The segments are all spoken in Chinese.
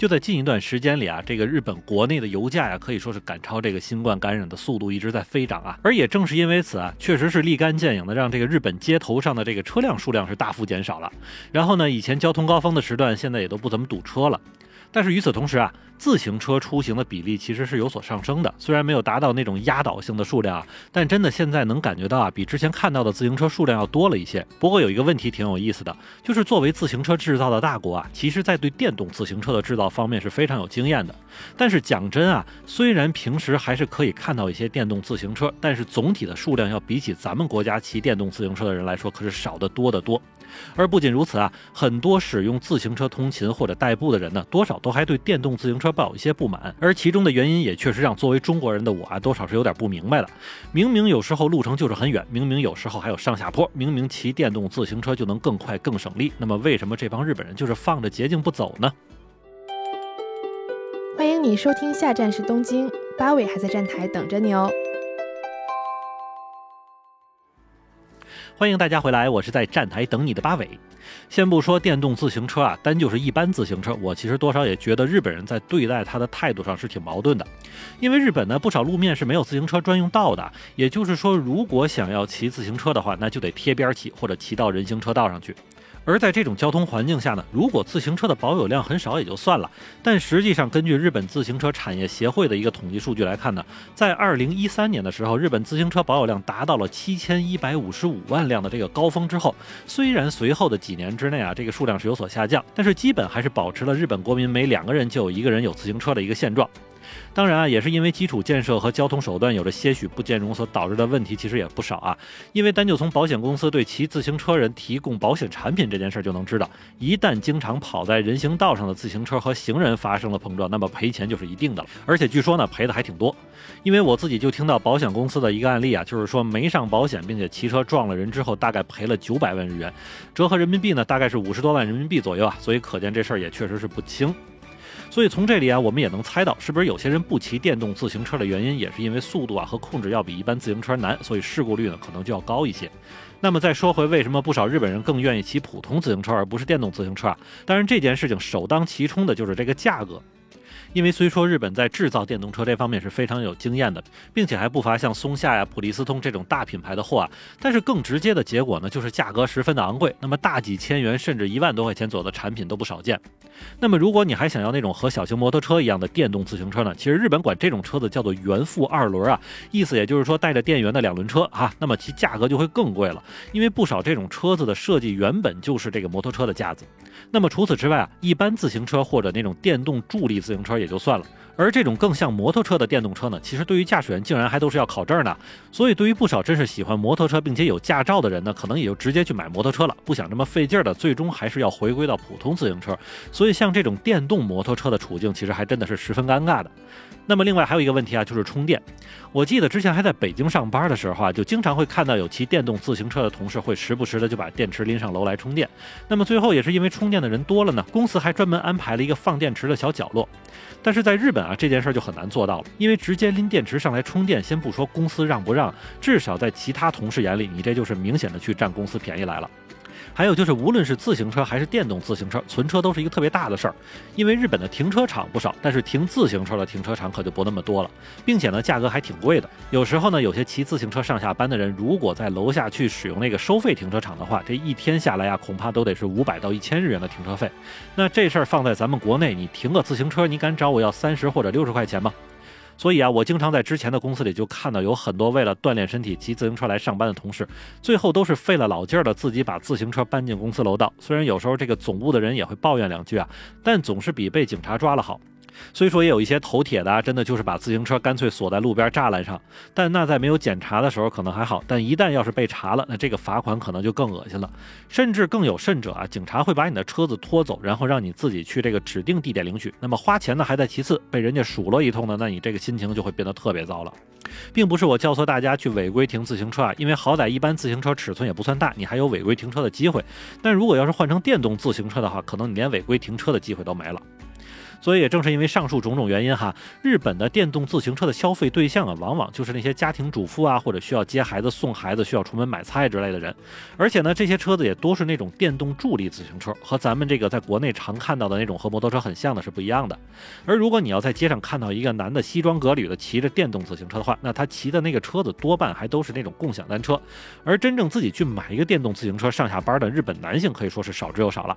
就在近一段时间里啊，这个日本国内的油价呀，可以说是赶超这个新冠感染的速度一直在飞涨啊。而也正是因为此啊，确实是立竿见影的，让这个日本街头上的这个车辆数量是大幅减少了。然后呢，以前交通高峰的时段，现在也都不怎么堵车了。但是与此同时啊，自行车出行的比例其实是有所上升的，虽然没有达到那种压倒性的数量啊，但真的现在能感觉到啊，比之前看到的自行车数量要多了一些。不过有一个问题挺有意思的，就是作为自行车制造的大国啊，其实在对电动自行车的制造方面是非常有经验的。但是讲真啊，虽然平时还是可以看到一些电动自行车，但是总体的数量要比起咱们国家骑电动自行车的人来说，可是少得多得多。而不仅如此啊，很多使用自行车通勤或者代步的人呢，多少都还对电动自行车抱有一些不满。而其中的原因也确实让作为中国人的我啊，多少是有点不明白的。明明有时候路程就是很远，明明有时候还有上下坡，明明骑电动自行车就能更快更省力，那么为什么这帮日本人就是放着捷径不走呢？欢迎你收听，下站是东京，八尾还在站台等着你哦。欢迎大家回来，我是在站台等你的八尾。先不说电动自行车啊，单就是一般自行车，我其实多少也觉得日本人在对待它的态度上是挺矛盾的。因为日本呢，不少路面是没有自行车专用道的，也就是说，如果想要骑自行车的话，那就得贴边骑或者骑到人行车道上去。而在这种交通环境下呢，如果自行车的保有量很少也就算了，但实际上根据日本自行车产业协会的一个统计数据来看呢，在二零一三年的时候，日本自行车保有量达到了七千一百五十五万辆的这个高峰之后，虽然随后的几年之内啊，这个数量是有所下降，但是基本还是保持了日本国民每两个人就有一个人有自行车的一个现状。当然啊，也是因为基础建设和交通手段有着些许不兼容所导致的问题，其实也不少啊。因为单就从保险公司对骑自行车人提供保险产品这件事儿就能知道，一旦经常跑在人行道上的自行车和行人发生了碰撞，那么赔钱就是一定的了。而且据说呢，赔的还挺多。因为我自己就听到保险公司的一个案例啊，就是说没上保险并且骑车撞了人之后，大概赔了九百万日元，折合人民币呢大概是五十多万人民币左右啊。所以可见这事儿也确实是不轻。所以从这里啊，我们也能猜到，是不是有些人不骑电动自行车的原因，也是因为速度啊和控制要比一般自行车难，所以事故率呢可能就要高一些。那么再说回为什么不少日本人更愿意骑普通自行车而不是电动自行车啊？当然这件事情首当其冲的就是这个价格。因为虽说日本在制造电动车这方面是非常有经验的，并且还不乏像松下呀、普利司通这种大品牌的货啊，但是更直接的结果呢，就是价格十分的昂贵。那么大几千元甚至一万多块钱左右的产品都不少见。那么如果你还想要那种和小型摩托车一样的电动自行车呢，其实日本管这种车子叫做原副二轮啊，意思也就是说带着电源的两轮车啊。那么其价格就会更贵了，因为不少这种车子的设计原本就是这个摩托车的架子。那么除此之外啊，一般自行车或者那种电动助力自行车。也就算了，而这种更像摩托车的电动车呢，其实对于驾驶员竟然还都是要考证的。所以对于不少真是喜欢摩托车并且有驾照的人呢，可能也就直接去买摩托车了，不想这么费劲儿的，最终还是要回归到普通自行车。所以像这种电动摩托车的处境，其实还真的是十分尴尬的。那么另外还有一个问题啊，就是充电。我记得之前还在北京上班的时候啊，就经常会看到有骑电动自行车的同事会时不时的就把电池拎上楼来充电。那么最后也是因为充电的人多了呢，公司还专门安排了一个放电池的小角落。但是在日本，啊这件事就很难做到了，因为直接拎电池上来充电，先不说公司让不让，至少在其他同事眼里，你这就是明显的去占公司便宜来了。还有就是，无论是自行车还是电动自行车，存车都是一个特别大的事儿。因为日本的停车场不少，但是停自行车的停车场可就不那么多了，并且呢，价格还挺贵的。有时候呢，有些骑自行车上下班的人，如果在楼下去使用那个收费停车场的话，这一天下来呀，恐怕都得是五百到一千日元的停车费。那这事儿放在咱们国内，你停个自行车，你敢找我要三十或者六十块钱吗？所以啊，我经常在之前的公司里就看到有很多为了锻炼身体骑自行车来上班的同事，最后都是费了老劲儿的自己把自行车搬进公司楼道。虽然有时候这个总务的人也会抱怨两句啊，但总是比被警察抓了好。虽说也有一些头铁的，真的就是把自行车干脆锁在路边栅栏上，但那在没有检查的时候可能还好，但一旦要是被查了，那这个罚款可能就更恶心了，甚至更有甚者啊，警察会把你的车子拖走，然后让你自己去这个指定地点领取。那么花钱呢还在其次，被人家数落一通呢，那你这个心情就会变得特别糟了。并不是我教唆大家去违规停自行车啊，因为好歹一般自行车尺寸也不算大，你还有违规停车的机会。但如果要是换成电动自行车的话，可能你连违规停车的机会都没了。所以也正是因为上述种种原因哈，日本的电动自行车的消费对象啊，往往就是那些家庭主妇啊，或者需要接孩子、送孩子、需要出门买菜之类的人。而且呢，这些车子也多是那种电动助力自行车，和咱们这个在国内常看到的那种和摩托车很像的是不一样的。而如果你要在街上看到一个男的西装革履的骑着电动自行车的话，那他骑的那个车子多半还都是那种共享单车。而真正自己去买一个电动自行车上下班的日本男性可以说是少之又少了。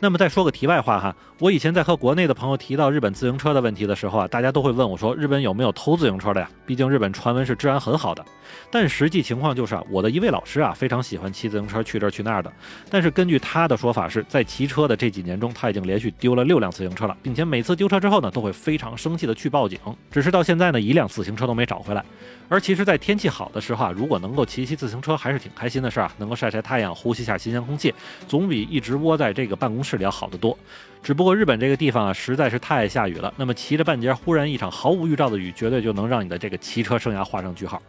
那么再说个题外话哈，我以前在和国内的朋友提到日本自行车的问题的时候啊，大家都会问我说，日本有没有偷自行车的呀？毕竟日本传闻是治安很好的。但实际情况就是啊，我的一位老师啊，非常喜欢骑自行车去这儿去那儿的。但是根据他的说法，是在骑车的这几年中，他已经连续丢了六辆自行车了，并且每次丢车之后呢，都会非常生气的去报警。只是到现在呢，一辆自行车都没找回来。而其实，在天气好的时候啊，如果能够骑骑自行车，还是挺开心的事儿啊，能够晒晒太阳，呼吸下新鲜空气，总比一直窝在这个办办公室里要好得多。只不过日本这个地方啊，实在是太下雨了。那么骑着半截，忽然一场毫无预兆的雨，绝对就能让你的这个骑车生涯画上句号。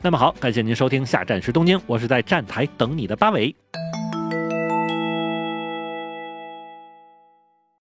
那么好，感谢您收听下站是东京，我是在站台等你的八尾。